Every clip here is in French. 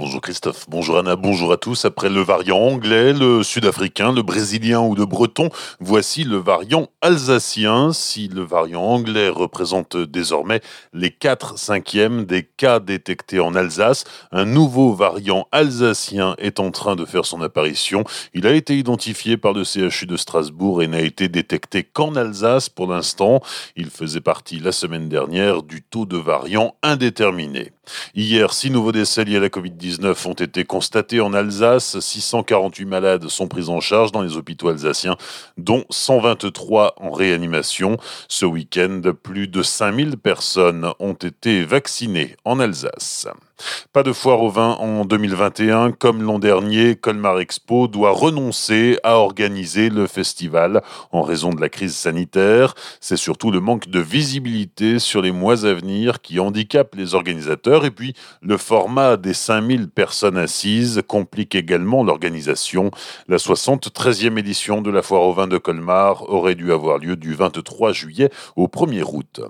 Bonjour Christophe, bonjour Anna, bonjour à tous. Après le variant anglais, le sud-africain, le brésilien ou le breton, voici le variant alsacien. Si le variant anglais représente désormais les 4 cinquièmes des cas détectés en Alsace, un nouveau variant alsacien est en train de faire son apparition. Il a été identifié par le CHU de Strasbourg et n'a été détecté qu'en Alsace pour l'instant. Il faisait partie la semaine dernière du taux de variant indéterminé. Hier, six nouveaux décès liés à la Covid-19 ont été constatés en Alsace. 648 malades sont pris en charge dans les hôpitaux alsaciens, dont 123 en réanimation. Ce week-end, plus de 5000 personnes ont été vaccinées en Alsace. Pas de foire au vin en 2021. Comme l'an dernier, Colmar Expo doit renoncer à organiser le festival en raison de la crise sanitaire. C'est surtout le manque de visibilité sur les mois à venir qui handicape les organisateurs. Et puis, le format des 5000 personnes assises complique également l'organisation. La 73e édition de la foire au vin de Colmar aurait dû avoir lieu du 23 juillet au 1er août.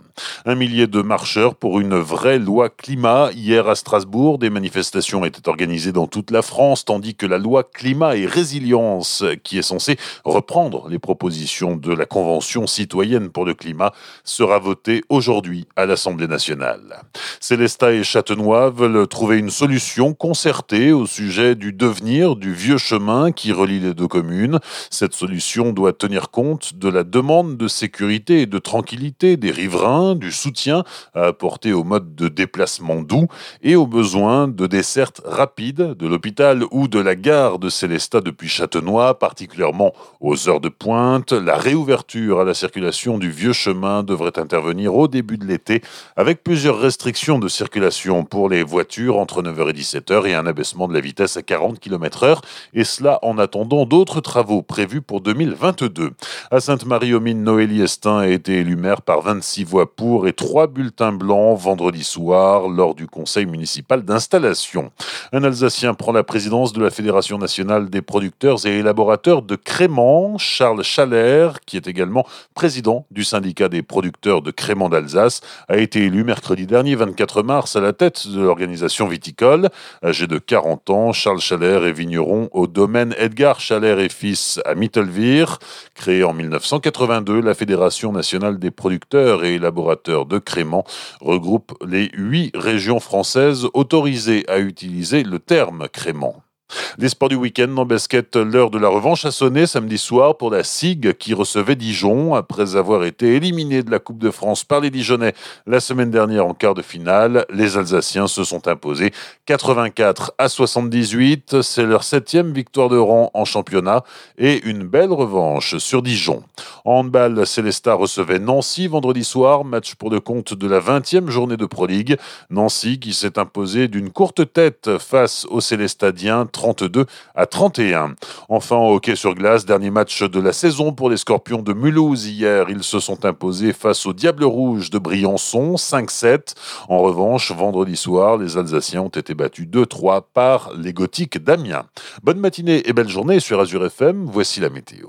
Un millier de marcheurs pour une vraie loi climat hier à Strasbourg des manifestations étaient organisées dans toute la France, tandis que la loi climat et résilience, qui est censée reprendre les propositions de la Convention citoyenne pour le climat, sera votée aujourd'hui à l'Assemblée nationale. Célestat et Châtenois veulent trouver une solution concertée au sujet du devenir du vieux chemin qui relie les deux communes. Cette solution doit tenir compte de la demande de sécurité et de tranquillité des riverains, du soutien à apporter au mode de déplacement doux et aux besoin de dessertes rapides de l'hôpital ou de la gare de Célestat depuis Châtenois, particulièrement aux heures de pointe. La réouverture à la circulation du vieux chemin devrait intervenir au début de l'été, avec plusieurs restrictions de circulation pour les voitures entre 9h et 17h et un abaissement de la vitesse à 40 km/h, et cela en attendant d'autres travaux prévus pour 2022. À Sainte-Marie-aux-Mines, Noélie Estin a été élu maire par 26 voix pour et 3 bulletins blancs vendredi soir lors du conseil municipal d'installation. Un Alsacien prend la présidence de la Fédération nationale des producteurs et élaborateurs de créments. Charles Chaler, qui est également président du syndicat des producteurs de créments d'Alsace, a été élu mercredi dernier 24 mars à la tête de l'organisation viticole. Âgé de 40 ans, Charles Chaler est vigneron au domaine Edgar Chaler et Fils à Mittelvir. Créé en 1982, la Fédération nationale des producteurs et élaborateurs de créments regroupe les huit régions françaises autorisé à utiliser le terme crément. Les sports du week-end en basket, l'heure de la revanche a sonné samedi soir pour la SIG qui recevait Dijon après avoir été éliminé de la Coupe de France par les Dijonnais la semaine dernière en quart de finale. Les Alsaciens se sont imposés 84 à 78. C'est leur septième victoire de rang en championnat et une belle revanche sur Dijon. En handball, Célestat recevait Nancy vendredi soir, match pour le compte de la 20e journée de Pro League. Nancy qui s'est imposé d'une courte tête face aux Célestadiens 32 à 31. Enfin, hockey sur glace, dernier match de la saison pour les Scorpions de Mulhouse hier. Ils se sont imposés face aux Diables Rouges de Briançon, 5-7. En revanche, vendredi soir, les Alsaciens ont été battus 2-3 par les Gothiques d'Amiens. Bonne matinée et belle journée sur Azure FM. Voici la météo.